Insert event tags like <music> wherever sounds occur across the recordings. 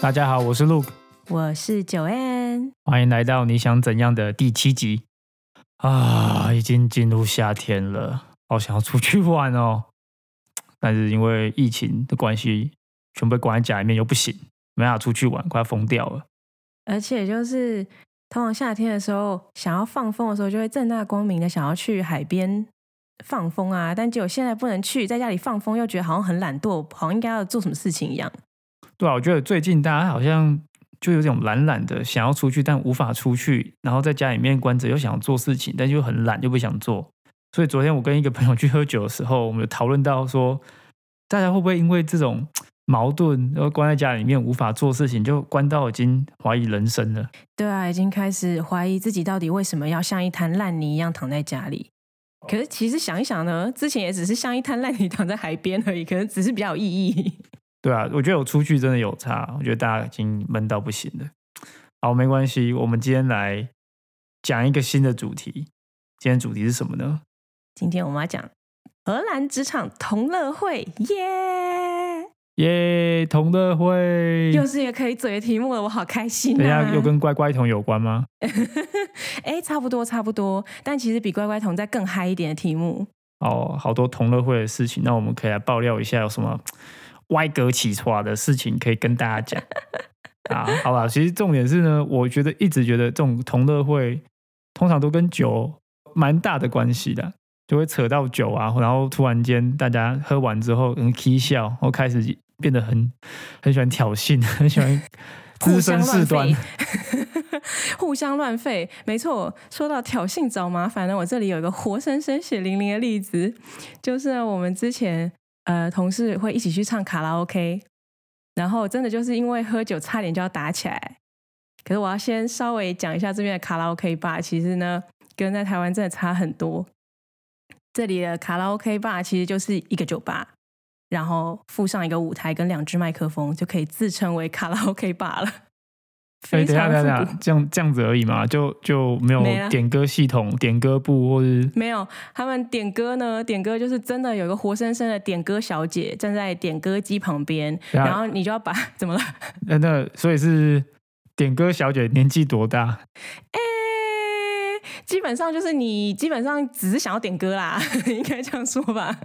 大家好，我是 Luke，我是九 N，欢迎来到你想怎样的第七集啊！已经进入夏天了，好想要出去玩哦，但是因为疫情的关系，全被关在家里面又不行，没办法出去玩，快要疯掉了。而且就是通常夏天的时候，想要放风的时候，就会正大光明的想要去海边放风啊，但结果现在不能去，在家里放风，又觉得好像很懒惰，好像应该要做什么事情一样。对啊，我觉得最近大家好像就有种懒懒的，想要出去但无法出去，然后在家里面关着又想要做事情，但又很懒又不想做。所以昨天我跟一个朋友去喝酒的时候，我们有讨论到说，大家会不会因为这种矛盾，然后关在家里面无法做事情，就关到已经怀疑人生了？对啊，已经开始怀疑自己到底为什么要像一滩烂泥一样躺在家里。可是其实想一想呢，之前也只是像一滩烂泥躺在海边而已，可能只是比较有意义。对啊，我觉得我出去真的有差，我觉得大家已经闷到不行了。好，没关系，我们今天来讲一个新的主题。今天主题是什么呢？今天我们要讲荷兰职场同乐会，耶耶，同乐会又是一个可以嘴的题目了，我好开心、啊。等一下又跟乖乖桶有关吗？<laughs> 哎，差不多差不多，但其实比乖乖桶再更嗨一点的题目。哦，好多同乐会的事情，那我们可以来爆料一下有什么歪格起床的事情可以跟大家讲 <laughs> 啊。好吧，其实重点是呢，我觉得一直觉得这种同乐会通常都跟酒蛮大的关系的，就会扯到酒啊，然后突然间大家喝完之后嗯 k 笑，然后开始变得很很喜欢挑衅，<laughs> 很喜欢 <laughs> 滋生事端。互相乱吠，没错。说到挑衅找麻烦呢，我这里有一个活生生血淋淋的例子，就是我们之前呃同事会一起去唱卡拉 OK，然后真的就是因为喝酒差点就要打起来。可是我要先稍微讲一下这边的卡拉 OK 吧，其实呢跟在台湾真的差很多。这里的卡拉 OK 吧其实就是一个酒吧，然后附上一个舞台跟两只麦克风，就可以自称为卡拉 OK 吧了。哎，等下等下，这样这样子而已嘛，就就没有点歌系统、点歌部或者没有。他们点歌呢，点歌就是真的有一个活生生的点歌小姐站在点歌机旁边，然后你就要把 <laughs> 怎么了？那那所以是点歌小姐年纪多大？哎，基本上就是你基本上只是想要点歌啦，<laughs> 应该这样说吧。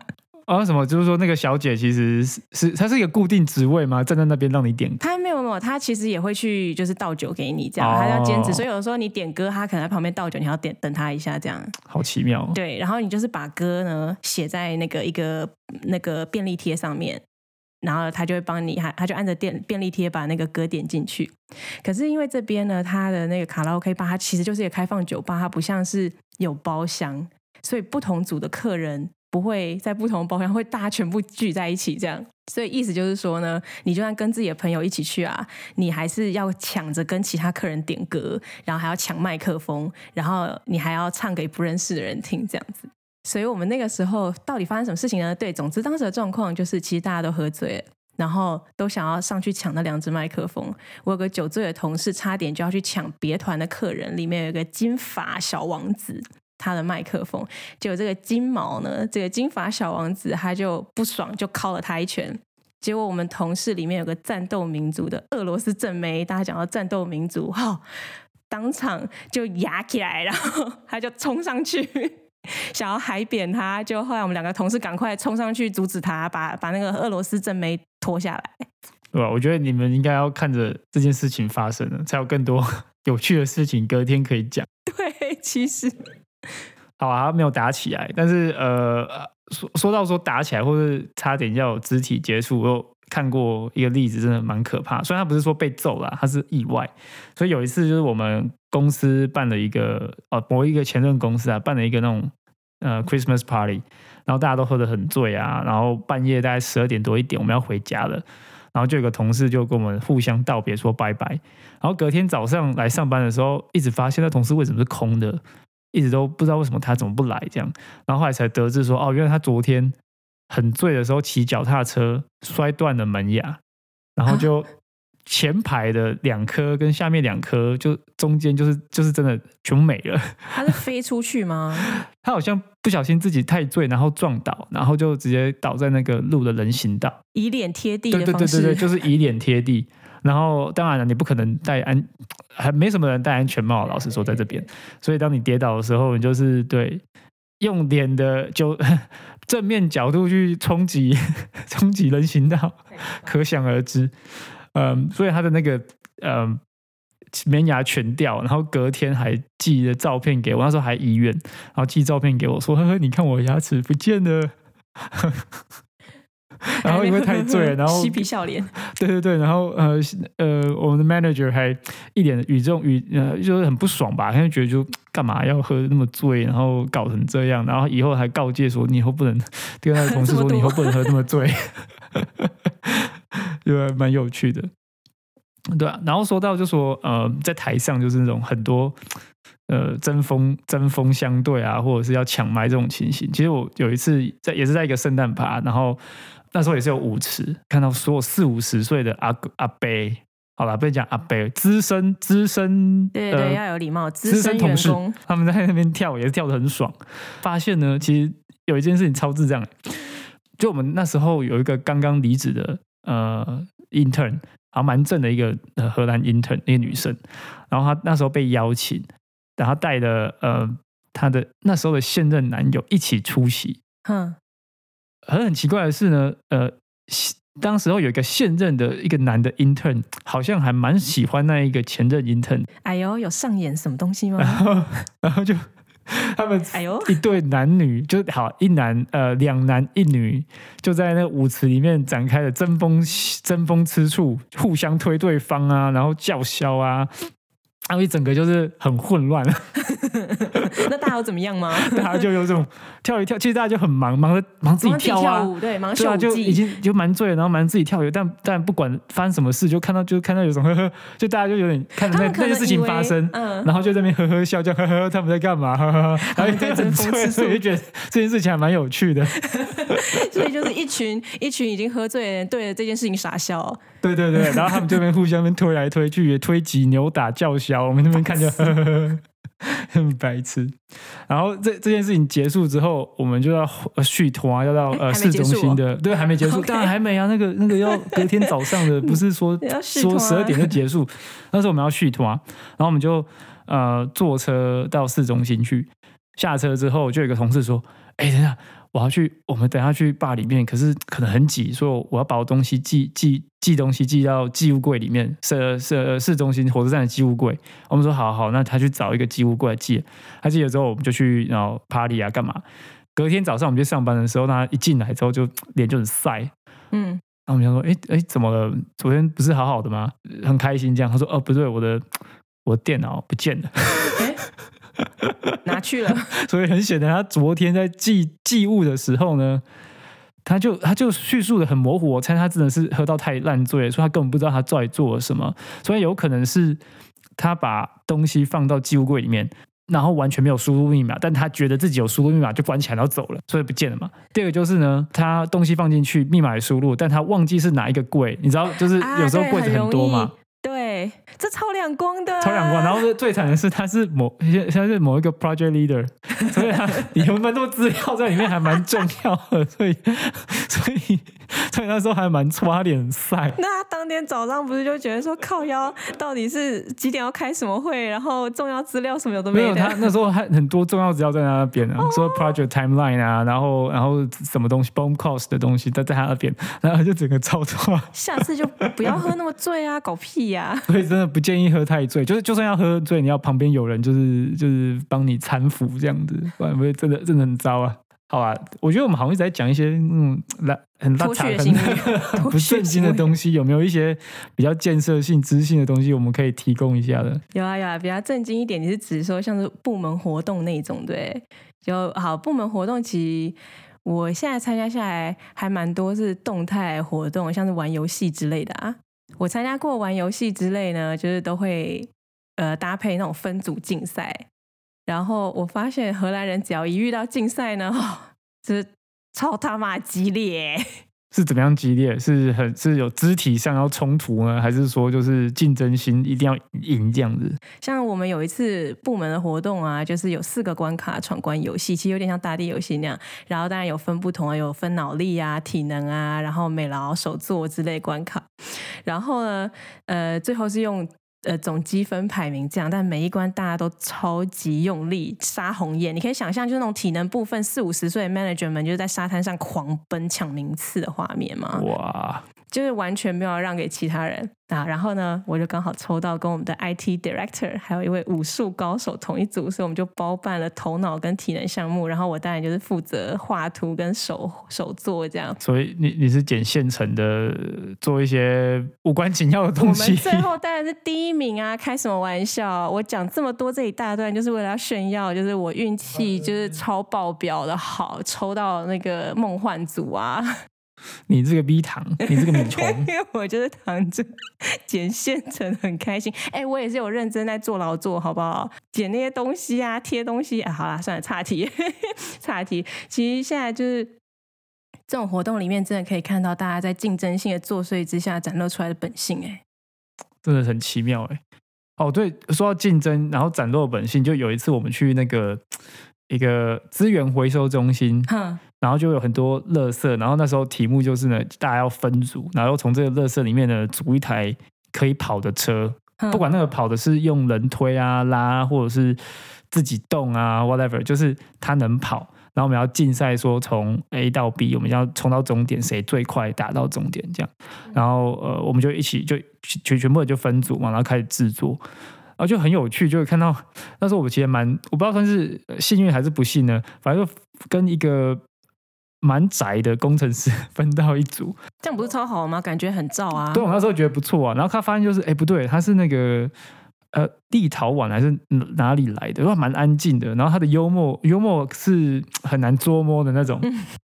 啊，什么？就是说那个小姐其实是是她是一个固定职位吗？站在那边让你点？她没有没有，她其实也会去就是倒酒给你这样，她要兼职，所以有的时候你点歌，她可能在旁边倒酒，你要点等她一下这样。好奇妙。对，然后你就是把歌呢写在那个一个那个便利贴上面，然后他就会帮你，他他就按着电便利贴把那个歌点进去。可是因为这边呢，它的那个卡拉 OK 吧，它其实就是一个开放酒吧，它不像是有包厢，所以不同组的客人。不会在不同的包厢，会大家全部聚在一起这样，所以意思就是说呢，你就算跟自己的朋友一起去啊，你还是要抢着跟其他客人点歌，然后还要抢麦克风，然后你还要唱给不认识的人听这样子。所以我们那个时候到底发生什么事情呢？对，总之当时的状况就是，其实大家都喝醉了，然后都想要上去抢那两只麦克风。我有个酒醉的同事，差点就要去抢别团的客人，里面有一个金发小王子。他的麦克风，结果这个金毛呢，这个金发小王子他就不爽，就敲了他一拳。结果我们同事里面有个战斗民族的俄罗斯正妹，大家讲到战斗民族，哈，当场就压起来，然后他就冲上去 <laughs> 想要海扁他，就后来我们两个同事赶快冲上去阻止他，把把那个俄罗斯正妹拖下来。对吧？我觉得你们应该要看着这件事情发生了，才有更多 <laughs> 有趣的事情隔天可以讲。对，其实。<laughs> 好啊，没有打起来，但是呃，说说到说打起来，或是差点要有肢体接触，我有看过一个例子，真的蛮可怕。虽然他不是说被揍了，他是意外。所以有一次就是我们公司办了一个哦，某一个前任公司啊，办了一个那种呃 Christmas party，然后大家都喝得很醉啊，然后半夜大概十二点多一点，我们要回家了，然后就有个同事就跟我们互相道别说拜拜，然后隔天早上来上班的时候，一直发现那同事为什么是空的。一直都不知道为什么他怎么不来这样，然后后来才得知说，哦，原来他昨天很醉的时候骑脚踏车摔断了门牙，然后就前排的两颗跟下面两颗就中间就是就是真的全没了。他是飞出去吗？<laughs> 他好像不小心自己太醉，然后撞倒，然后就直接倒在那个路的人行道，以脸贴地。对对对对对，就是以脸贴地。然后当然了，你不可能戴安，还没什么人戴安全帽。老实说，在这边，所以当你跌倒的时候，你就是对用脸的就 <laughs> 正面角度去冲击 <laughs> 冲击人行道，可想而知。嗯，所以他的那个嗯门牙全掉，然后隔天还寄了照片给我，那时候还医院，然后寄照片给我说：“呵呵，你看我牙齿不见了。” <laughs> 然后因为太醉，<laughs> 然后嬉皮笑脸，对对对，然后呃呃，我们的 manager 还一脸语重语呃，就是很不爽吧，他就觉得就干嘛要喝那么醉，然后搞成这样，然后以后还告诫说你以后不能跟他的同事说你以后不能喝那么醉，<laughs> 就蛮有趣的，对啊。然后说到就说呃，在台上就是那种很多呃针锋针锋相对啊，或者是要抢麦这种情形。其实我有一次在也是在一个圣诞趴，然后。那时候也是有舞池，看到所有四五十岁的阿阿伯，好了，不讲阿伯，资深资深，对对，要有礼貌，资深同事，他们在那边跳也是跳的很爽。发现呢，其实有一件事情超智障，就我们那时候有一个刚刚离职的呃 intern，还蛮正的一个荷兰 intern，一个女生，然后她那时候被邀请，然后带了呃她的那时候的现任男友一起出席，哼。很很奇怪的是呢，呃，当时候有一个现任的一个男的 intern，好像还蛮喜欢那一个前任 intern。哎呦，有上演什么东西吗？然后，然后就 <laughs> 他们哎呦一对男女就好一男呃两男一女就在那舞池里面展开了争锋争锋吃醋，互相推对方啊，然后叫嚣啊。然后一整个就是很混乱，<laughs> 那大家有怎么样吗？<laughs> 大家就有种跳一跳，其实大家就很忙，忙着忙自己跳啊，对，忙秀就已经就蛮醉，然后忙自己跳舞，但但不管发生什么事，就看到就看到有种呵呵，就大家就有点看着那那些事情发生，嗯，然后就在那边呵呵笑，就呵呵他们在干嘛，呵呵，然后很醉，所以就觉得这件事情还蛮有趣的，<laughs> 所以就是一群一群已经喝醉的人对着这件事情傻笑，对对对，然后他们这边互相边推来推去，也推挤扭打叫嚣。我们那边看就 <laughs> <laughs> 很白痴，然后这这件事情结束之后，我们就要续团，要到呃市中心的，对，还没结束，当然还没啊，那个那个要隔天早上的，<laughs> 不是说说十二点就结束，那时候我们要续团，然后我们就呃坐车到市中心去，下车之后就有一个同事说，哎，等下。我要去，我们等下去坝里面，可是可能很挤，所以我要把我东西寄寄寄东西寄到寄物柜里面，市市市中心火车站的寄物柜。我们说好好，那他去找一个寄物柜寄。他寄了之后，我们就去然后 party 啊，干嘛？隔天早上我们去上班的时候，他一进来之后就 <tsk> 脸就很晒，嗯，然后我们想说，哎哎，怎么了？昨天不是好好的吗？很开心这样。他说，哦，不对，我的我的电脑不见了。<laughs> 拿去了，<laughs> 所以很显然，他昨天在寄寄物的时候呢，他就他就叙述的很模糊。我猜他真的是喝到太烂醉，所以他根本不知道他到底做了什么。所以有可能是他把东西放到寄物柜里面，然后完全没有输入密码，但他觉得自己有输入密码就关起来然后走了，所以不见了嘛。第二个就是呢，他东西放进去，密码也输入，但他忘记是哪一个柜，你知道，就是有时候柜子很多嘛。对，这超亮光的，超亮光。然后最惨的是，他是某现在是某一个 project leader，所以他有蛮多资料在里面，还蛮重要的。所以，所以，<laughs> 所以那时候还蛮抓脸晒。那他当天早上不是就觉得说靠腰，到底是几点要开什么会？然后重要资料什么有都没有。他那时候还很多重要资料在他那边啊，说 project timeline 啊，然后然后什么东西 bomb cost 的东西都在他那边，然后就整个超抓。下次就不要喝那么醉啊，搞屁呀！<laughs> 所以真的不建议喝太醉，就是就算要喝醉，你要旁边有人，就是就是帮你搀扶这样子，不然会真的真的很糟啊。好啊，我觉得我们好像一直在讲一些嗯烂很烂很 <laughs> 不正经的东西，有没有一些比较建设性、知性的东西，我们可以提供一下的？有啊有啊，比较正经一点，你是指说像是部门活动那种对？就好部门活动，其实我现在参加下来还蛮多是动态活动，像是玩游戏之类的啊。我参加过玩游戏之类呢，就是都会呃搭配那种分组竞赛，然后我发现荷兰人只要一遇到竞赛呢，<laughs> 就是超他妈激烈，<laughs> 是怎么样激烈？是很是有肢体上要冲突呢，还是说就是竞争心一定要赢这样子？像我们有一次部门的活动啊，就是有四个关卡闯关游戏，其实有点像大地游戏那样。然后当然有分不同啊，有分脑力啊、体能啊，然后美劳手作之类关卡。然后呢，呃，最后是用。呃，总积分排名这样，但每一关大家都超级用力杀红眼，你可以想象，就是那种体能部分，四五十岁的 manager 们就是在沙滩上狂奔抢名次的画面吗？哇！就是完全没有让给其他人啊，然后呢，我就刚好抽到跟我们的 IT director 还有一位武术高手同一组，所以我们就包办了头脑跟体能项目，然后我当然就是负责画图跟手手做这样。所以你你是捡现成的，做一些无关紧要的东西。我们最后当然是第一名啊！开什么玩笑？我讲这么多这一大段，就是为了要炫耀，就是我运气就是超爆表的好，抽到那个梦幻组啊！你这个逼糖，你这个米虫，<laughs> 因为我就是躺着捡现成，很开心。哎，我也是有认真在做劳作，好不好？捡那些东西啊，贴东西啊。好啦，算了，岔题，<laughs> 岔题。其实现在就是这种活动里面，真的可以看到大家在竞争性的作祟之下展露出来的本性。哎，真的很奇妙。哎，哦，对，说到竞争，然后展露本性，就有一次我们去那个。<tsk> 一个资源回收中心，然后就有很多垃圾，然后那时候题目就是呢，大家要分组，然后从这个垃圾里面呢组一台可以跑的车，不管那个跑的是用人推啊拉，或者是自己动啊，whatever，就是它能跑。然后我们要竞赛，说从 A 到 B，我们要冲到终点，谁最快达到终点这样。然后呃，我们就一起就全全部人就分组嘛，然后开始制作。然后就很有趣，就会看到那时候我其实蛮，我不知道算是幸运还是不幸呢。反正就跟一个蛮宅的工程师分到一组，这样不是超好吗？感觉很燥啊。对，我那时候觉得不错啊。然后他发现就是，哎，不对，他是那个呃立陶宛还是哪里来的？他，蛮安静的。然后他的幽默幽默是很难捉摸的那种。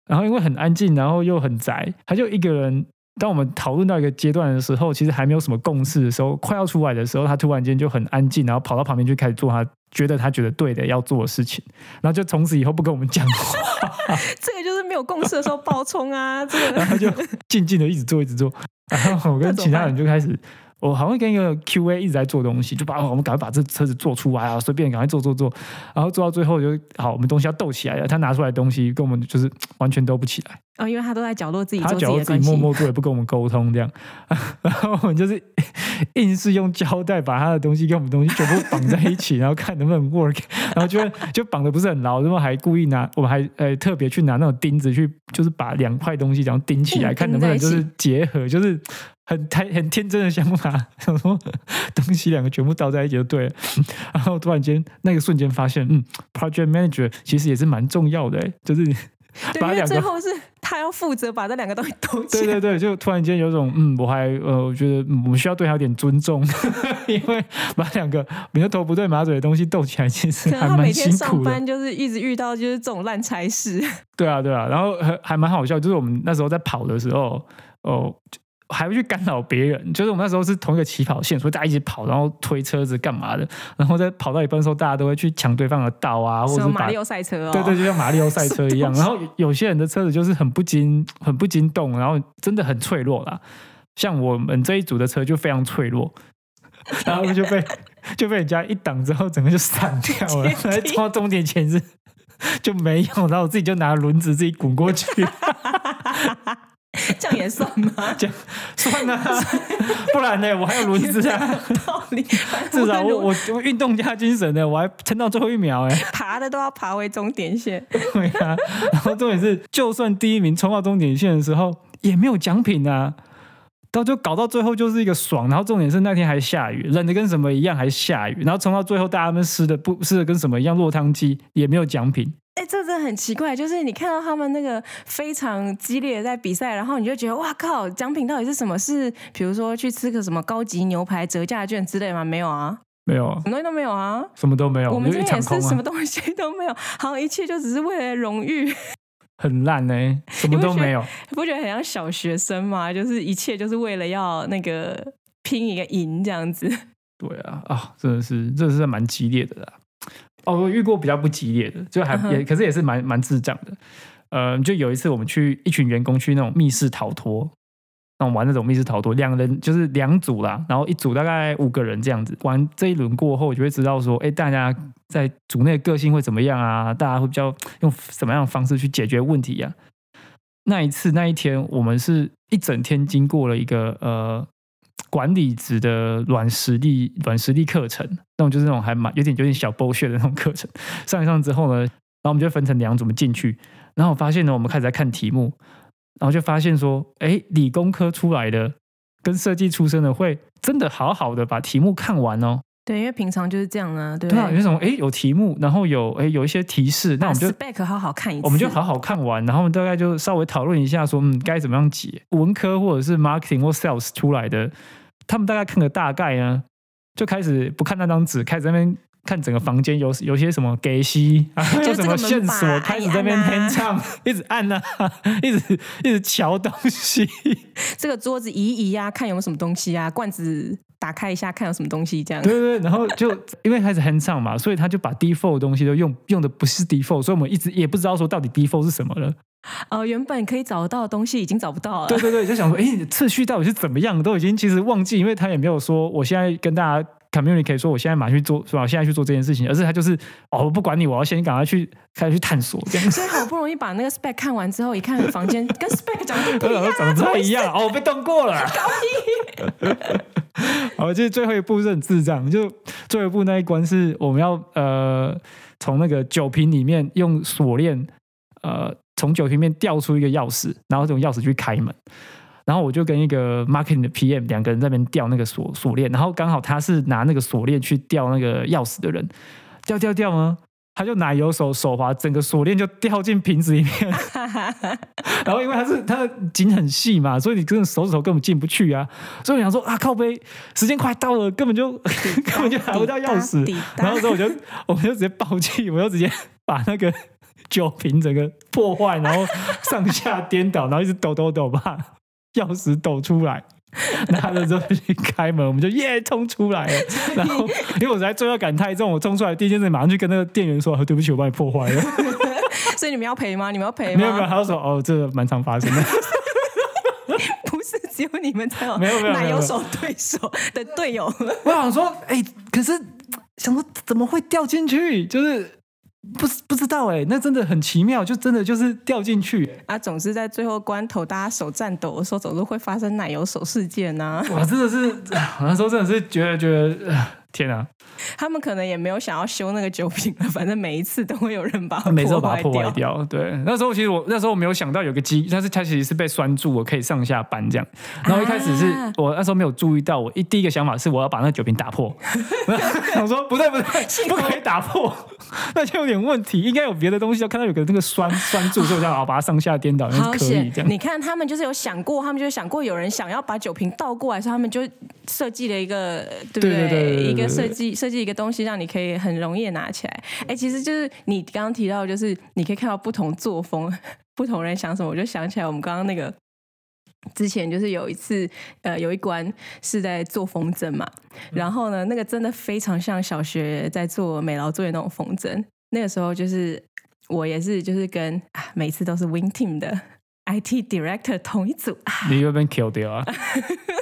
然后因为很安静，然后又很宅，他就一个人。当我们讨论到一个阶段的时候，其实还没有什么共识的时候，快要出来的时候，他突然间就很安静，然后跑到旁边去开始做他觉得他觉得对的要做的事情，<laughs> 然后就从此以后不跟我们讲话。这个就是没有共识的时候爆冲啊！这个，<laughs> 然后就静静的一直做一直做，然后我跟其他人就开始。我好像跟一个 QA 一直在做东西，就把我们赶快把这车子做出来啊，随便赶快做做做，然后做到最后就好，我们东西要斗起来了。他拿出来东西跟我们就是 <tsk> 完全斗不起来。哦，因为他都在角落自己，他角落自己默默做，也不跟我们沟通这样。<laughs> 然后我们就是 <laughs> 硬是用胶带把他的东西跟我们东西全部绑在一起，<laughs> 然后看能不能 work。然后就就绑的不是很牢，然后还故意拿，我们还呃特别去拿那种钉子去，就是把两块东西这样钉起来，看能不能就是结合，就是。很太很天真的想法，想说东西两个全部倒在一起就对了。<laughs> 然后突然间那个瞬间发现，嗯，project manager 其实也是蛮重要的，就是把两个最后是他要负责把这两个东西斗起来。<laughs> 对对对，就突然间有种嗯，我还呃，我觉得我们需要对他有点尊重，<laughs> 因为把两个你的头不对马嘴的东西斗起来，其实还蛮辛苦的。上班就是一直遇到就是这种烂差事。对啊对啊，然后还还蛮好笑，就是我们那时候在跑的时候，哦。还会去干扰别人，就是我们那时候是同一个起跑线，所以大家一起跑，然后推车子干嘛的，然后在跑到一半的时候，大家都会去抢对方的道啊，或者马里奥赛车哦，对对，就像马里奥赛车一样。<laughs> 然后有些人的车子就是很不经很不经动，然后真的很脆弱啦。像我们这一组的车就非常脆弱，<laughs> 然后就被 <laughs> 就被人家一挡之后，整个就散掉了。来冲到终点前是就没有，然后我自己就拿轮子自己滚过去。<laughs> 这样也算吗？<laughs> 这样算啊，<laughs> 不然呢？我还有轮子啊。道理，至少我我我运动加精神的，我还撑到最后一秒哎。爬的都要爬回终点线。对啊，然后重点是，就算第一名冲到终点线的时候，也没有奖品啊。到就搞到最后就是一个爽，然后重点是那天还下雨，冷的跟什么一样，还下雨，然后冲到最后大家们湿的不湿的跟什么一样，落汤鸡也没有奖品。哎，这真的很奇怪，就是你看到他们那个非常激烈的在比赛，然后你就觉得哇靠，奖品到底是什么？是比如说去吃个什么高级牛排折价券之类吗？没有啊，没有，什么东西都没有啊，什么都没有。我们这边也是什么东西都没有，好像，一切就只是为了荣誉，<laughs> 很烂呢，什么都没有，不觉得很像小学生吗？就是一切就是为了要那个拼一个赢这样子。对啊，啊，真的是，真的是蛮激烈的啦。哦，我遇过比较不激烈的，就还也，可是也是蛮蛮智障的。呃，就有一次我们去一群员工去那种密室逃脱，那种玩那种密室逃脱，两人就是两组啦，然后一组大概五个人这样子。玩这一轮过后，我就会知道说，哎，大家在组内个性会怎么样啊？大家会比较用什么样的方式去解决问题呀？那一次那一天，我们是一整天经过了一个呃管理职的软实力软实力课程，那种就是那种还蛮有点有点小剥削的那种课程。上一上之后呢，然后我们就分成两组，进去，然后我发现呢，我们开始在看题目。然后就发现说，哎，理工科出来的跟设计出身的会真的好好的把题目看完哦。对，因为平常就是这样啊。对啊，有什么哎有题目，然后有哎有一些提示，那我们就 spec 好好看一次，我们就好好看完，然后大概就稍微讨论一下说，嗯，该怎么样解。文科或者是 marketing 或 sales 出来的，他们大概看个大概呢，就开始不看那张纸，开始在那边。看整个房间有有些什么给息啊，就什么线索，开始在那边哼唱，一直按啊，<laughs> 一直一直瞧东西。这个桌子移移啊，看有没有什么东西啊，罐子打开一下，看有什么东西这样。对对对，然后就因为开始哼唱嘛，所以他就把 default 的东西都用用的不是 default，所以我们一直也不知道说到底 default 是什么了。呃，原本可以找得到的东西已经找不到了。对对对，就想说，哎，次序到底是怎么样，都已经其实忘记，因为他也没有说我现在跟大家。Community 可以说我现在马上去做，是吧？现在去做这件事情，而是他就是哦，我不管你，我要先赶快去开始去探索这样。所以好不容易把那个 spec 看完之后，一看房间跟 spec 长得不一样，<laughs> 长得不太一样 <laughs> 哦，被动过了。<laughs> 高一。好，就是最后一步是很智障，就最后一步那一关是我们要呃从那个酒瓶里面用锁链呃从酒瓶里面掉出一个钥匙，然后这种钥匙去开门。然后我就跟一个 marketing 的 PM 两个人在那边吊那个锁锁链，然后刚好他是拿那个锁链去吊那个钥匙的人，吊吊吊呢，他就拿油手手滑，整个锁链就掉进瓶子里面。<laughs> 然后因为他是他的筋很细嘛，所以你根本手指头根本进不去啊。所以我想说啊，靠背，时间快到了，根本就 <laughs> 根本就拿不到钥匙。然后之后我就 <laughs> 我们就直接爆气，我就直接把那个酒瓶整个破坏，然后上下颠倒，然后一直抖抖抖吧。<laughs> 钥匙抖出来，拿了之后去开门，我们就耶冲出来了。<laughs> 然后因为我在罪恶感太重，我冲出来第一件事马上去跟那个店员说：“对不起，我把你破坏了。<laughs> ”所以你们要赔吗？你们要赔吗？没有没有，他说：“哦，这个蛮常发生的。”不是只有你们才有，没有没有奶油手对手的队友。我想说，哎，可是想说怎么会掉进去？就是。不不知道哎，那真的很奇妙，就真的就是掉进去啊！总是在最后关头，大家手颤抖的时候，总是会发生奶油手事件呐。我，真的是，<laughs> 那时候真的是觉得觉得。<laughs> 天啊！他们可能也没有想要修那个酒瓶了，反正每一次都会有人把 <laughs> 每次把它破坏掉。对，那时候其实我那时候我没有想到有个机，但是它其实是被拴住，我可以上下搬这样。然后一开始是我那时候没有注意到，我一第一个想法是我要把那个酒瓶打破。<laughs> 我说不对不对，不可以打破，那就有点问题，应该有别的东西。要看到有个那个拴拴 <laughs> 住，所以我要把它上下颠倒，可以这样。你看他们就是有想过，他们就想过有人想要把酒瓶倒过来，所以他们就设计了一个，对不对？一个。设计设计一个东西，让你可以很容易拿起来。哎，其实就是你刚刚提到，就是你可以看到不同作风，<laughs> 不同人想什么。我就想起来，我们刚刚那个之前就是有一次，呃，有一关是在做风筝嘛。然后呢，那个真的非常像小学在做美劳作业那种风筝。那个时候就是我也是，就是跟啊每次都是 Win Team 的 IT Director 同一组。你有被 kill 掉啊？<laughs>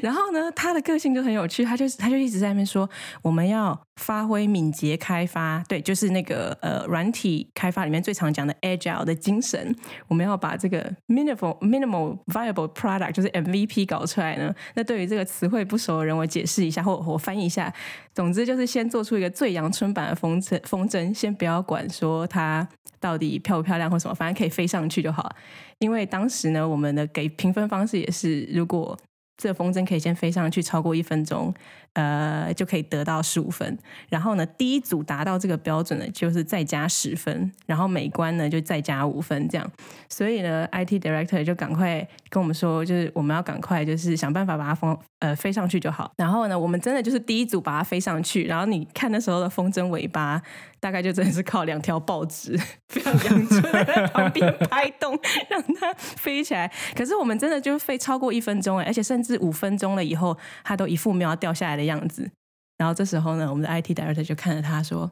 然后呢，他的个性就很有趣，他就他就一直在那边说，我们要发挥敏捷开发，对，就是那个呃软体开发里面最常讲的 agile 的精神，我们要把这个 minimal minimal viable product 就是 MVP 搞出来呢。那对于这个词汇不熟的人，我解释一下，或我翻译一下，总之就是先做出一个最阳春版的风筝，风筝先不要管说它到底漂不漂亮或什么，反正可以飞上去就好。因为当时呢，我们的给评分方式也是如果。这个风筝可以先飞上去超过一分钟，呃，就可以得到十五分。然后呢，第一组达到这个标准的，就是再加十分。然后每关呢，就再加五分，这样。所以呢，IT director 就赶快跟我们说，就是我们要赶快，就是想办法把它封呃飞上去就好。然后呢，我们真的就是第一组把它飞上去。然后你看那时候的风筝尾巴。大概就真的是靠两条报纸，非常阳春在旁边 <laughs> 拍动，让它飞起来。可是我们真的就飞超过一分钟哎，而且甚至五分钟了以后，它都一副没有要掉下来的样子。然后这时候呢，我们的 IT director 就看着他说：“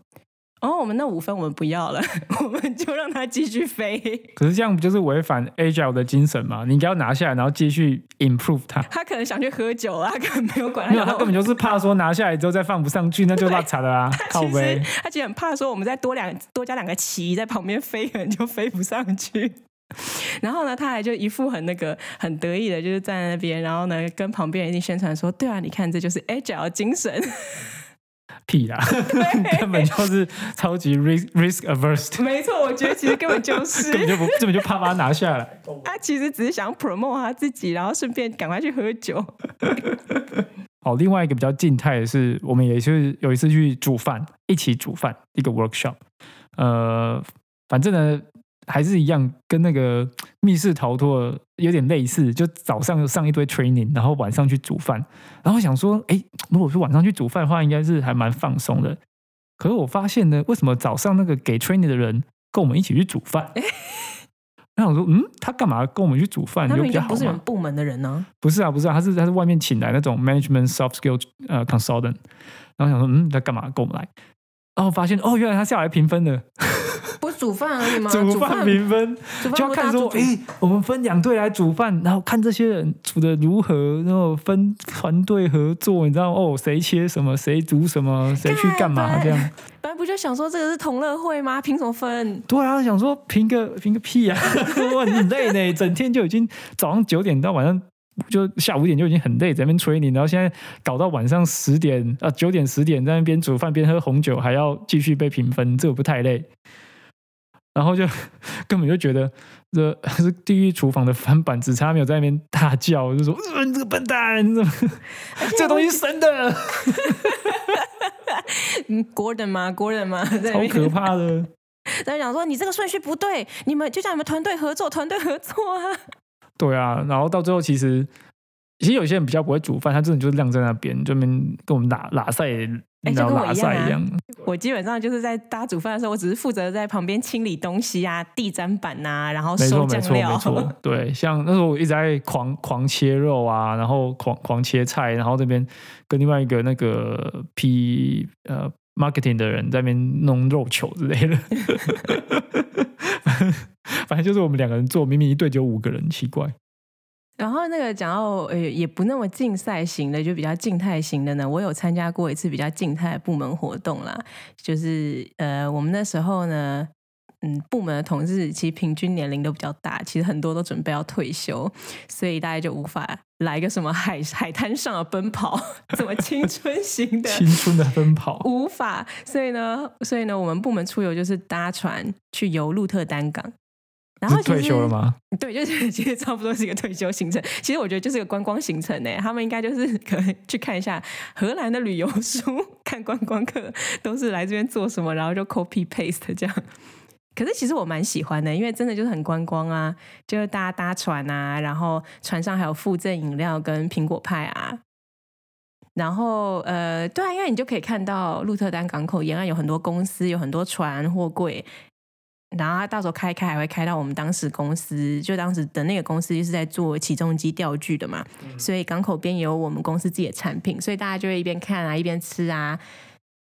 哦，我们那五分我们不要了，<laughs> 我们就让他继续飞。可是这样不就是违反 agile 的精神吗？你应该要拿下来，然后继续 improve 它。他可能想去喝酒啊，他根本没有管。没有，他根本就是怕说拿下来之后再放不上去，那就落惨了啊！<laughs> 靠其背实。他其实很怕说我们再多两多加两个旗在旁边飞，可能就飞不上去。<laughs> 然后呢，他还就一副很那个很得意的，就是站在那边，然后呢跟旁边人一定宣传说：“对啊，你看这就是 agile 精神。<laughs> 屁啦，根本就是超级 risk risk averse，” 没错，我觉得其实根本就是 <laughs> 根本是就不根本就怕把它拿下来。他其实只是想 promote 他自己，然后顺便赶快去喝酒。好，另外一个比较静态的是，我们也是有一次去煮饭，一起煮饭一个 workshop。呃，反正呢还是一样，跟那个密室逃脱有点类似，就早上上一堆 training，然后晚上去煮饭。然后想说，哎，如果是晚上去煮饭的话，应该是还蛮放松的。可是我发现呢，为什么早上那个给 training 的人跟我们一起去煮饭？我想说，嗯，他干嘛跟我们去煮饭？他有比较好不是你们？部门的人呢、不是啊，不是啊，他是他是外面请来那种 management soft skill 呃 consultant，然后想说，嗯，他干嘛跟我们来？然后发现哦，原来他下来评分的，煮饭而已嘛？煮饭评分，就要看说，哎、我们分两队来煮饭，然后看这些人煮的如何，然后分团队合作，你知道哦，谁切什么，谁煮什么，谁去干嘛干这样。本来不就想说这个是同乐会吗？凭什么分？对啊，想说评个评个屁啊！<laughs> 我很累呢，整天就已经早上九点到晚上就下午五点就已经很累，在那边催你，然后现在搞到晚上十点啊九点十点在那边煮饭边喝红酒，还要继续被评分，这个不太累？然后就 <laughs> 根本就觉得这 <laughs> 是地狱厨房的翻版，只差没有在那边大叫，就说：“呃、你这个笨蛋，你怎么这东西是生的，<laughs> 嗯，Gordon 吗？Gordon 吗？超可怕的。”在讲说你这个顺序不对，你们就叫你们团队合作，团队合作啊。对啊，然后到最后其实，其实有些人比较不会煮饭，他真的就是晾在那边，就那边跟我们拉拉赛，哎然后拉就跟我一样。我基本上就是在大家煮饭的时候，我只是负责在旁边清理东西啊、地砧板呐、然后没错，收没错，酱料。没错。<laughs> 对，像那时候我一直在狂狂切肉啊，然后狂狂切菜，然后这边跟另外一个那个 P 呃 marketing 的人在那边弄肉球之类的。<laughs> 反正就是我们两个人做，明明一队只有五个人，奇怪。然后那个讲到呃，也不那么竞赛型的，就比较静态型的呢。我有参加过一次比较静态的部门活动啦，就是呃，我们那时候呢，嗯，部门的同事其实平均年龄都比较大，其实很多都准备要退休，所以大家就无法来个什么海海滩上的奔跑，<laughs> 什么青春型的。<laughs> 青春的奔跑，无法，所以呢，所以呢，我们部门出游就是搭船去游鹿特丹港，然后是退休了吗？吗？<laughs> 对，就是其实差不多是一个退休行程。其实我觉得就是一个观光行程呢，他们应该就是 <laughs> 可能去看一下荷兰的旅游书，看观光客都是来这边做什么，然后就 copy paste 这样。可是其实我蛮喜欢的，因为真的就是很观光啊，就是大家搭船啊，然后船上还有附赠饮料跟苹果派啊。然后呃，对啊，因为你就可以看到鹿特丹港口沿岸有很多公司，有很多船货柜，然后他到时候开开还会开到我们当时公司，就当时的那个公司就是在做起重机钓具的嘛，所以港口边也有我们公司自己的产品，所以大家就会一边看啊一边吃啊。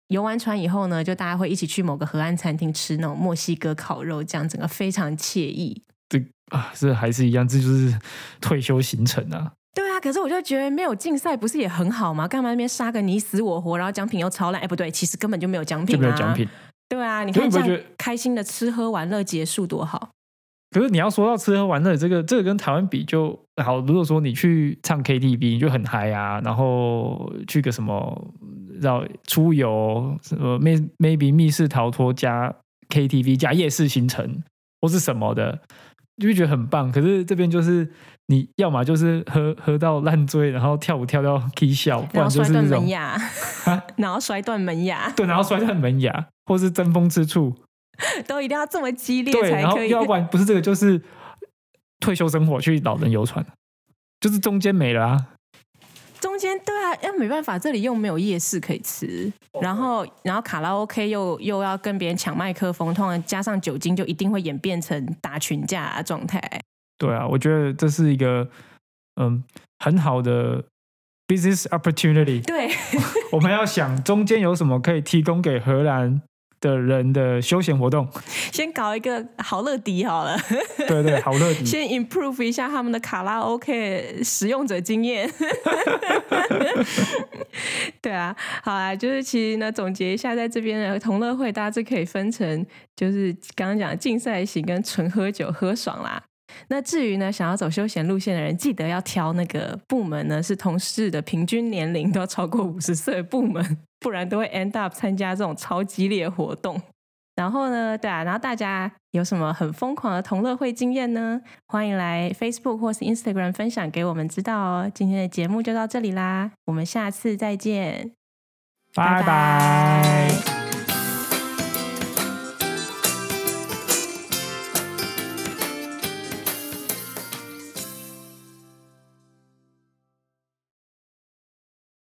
游完船以后呢，就大家会一起去某个河岸餐厅吃那种墨西哥烤肉，这样整个非常惬意。这啊，这还是一样，这就是退休行程啊。对啊，可是我就觉得没有竞赛不是也很好吗？干嘛那边杀个你死我活，然后奖品又超烂？哎，不对，其实根本就没有奖品、啊，就没有奖品。对啊，你看这样开心的吃喝玩乐结束多好。可是你要说到吃喝玩乐，这个这个跟台湾比就好。如果说你去唱 KTV，你就很嗨啊，然后去个什么绕出游，什么 may maybe 密室逃脱加 KTV 加夜市行程或是什么的，就会觉得很棒。可是这边就是你要么就是喝喝到烂醉，然后跳舞跳到 K 笑，不然然后摔断就是那种门牙，然后摔断门牙，<laughs> 对，然后摔断门牙，或是争风吃醋，<laughs> 都一定要这么激烈对，然后才可以。要不然不是这个就是退休生活去老人游船，就是中间没了啊。中间对啊，要没办法，这里又没有夜市可以吃，然后然后卡拉 OK 又又要跟别人抢麦克风，通常加上酒精，就一定会演变成打群架的状态。对啊，我觉得这是一个嗯很好的 business opportunity。对，<laughs> 我们要想中间有什么可以提供给荷兰的人的休闲活动。先搞一个好乐迪好了，对对，好乐迪。<laughs> 先 improve 一下他们的卡拉 OK 使用者经验。<laughs> 对啊，好啊，就是其实呢，总结一下，在这边的同乐会大致可以分成，就是刚刚讲的竞赛型跟纯喝酒喝爽啦。那至于呢，想要走休闲路线的人，记得要挑那个部门呢，是同事的平均年龄都要超过五十岁的部门，不然都会 end up 参加这种超激烈活动。然后呢，对啊，然后大家有什么很疯狂的同乐会经验呢？欢迎来 Facebook 或是 Instagram 分享给我们知道哦。今天的节目就到这里啦，我们下次再见，拜拜。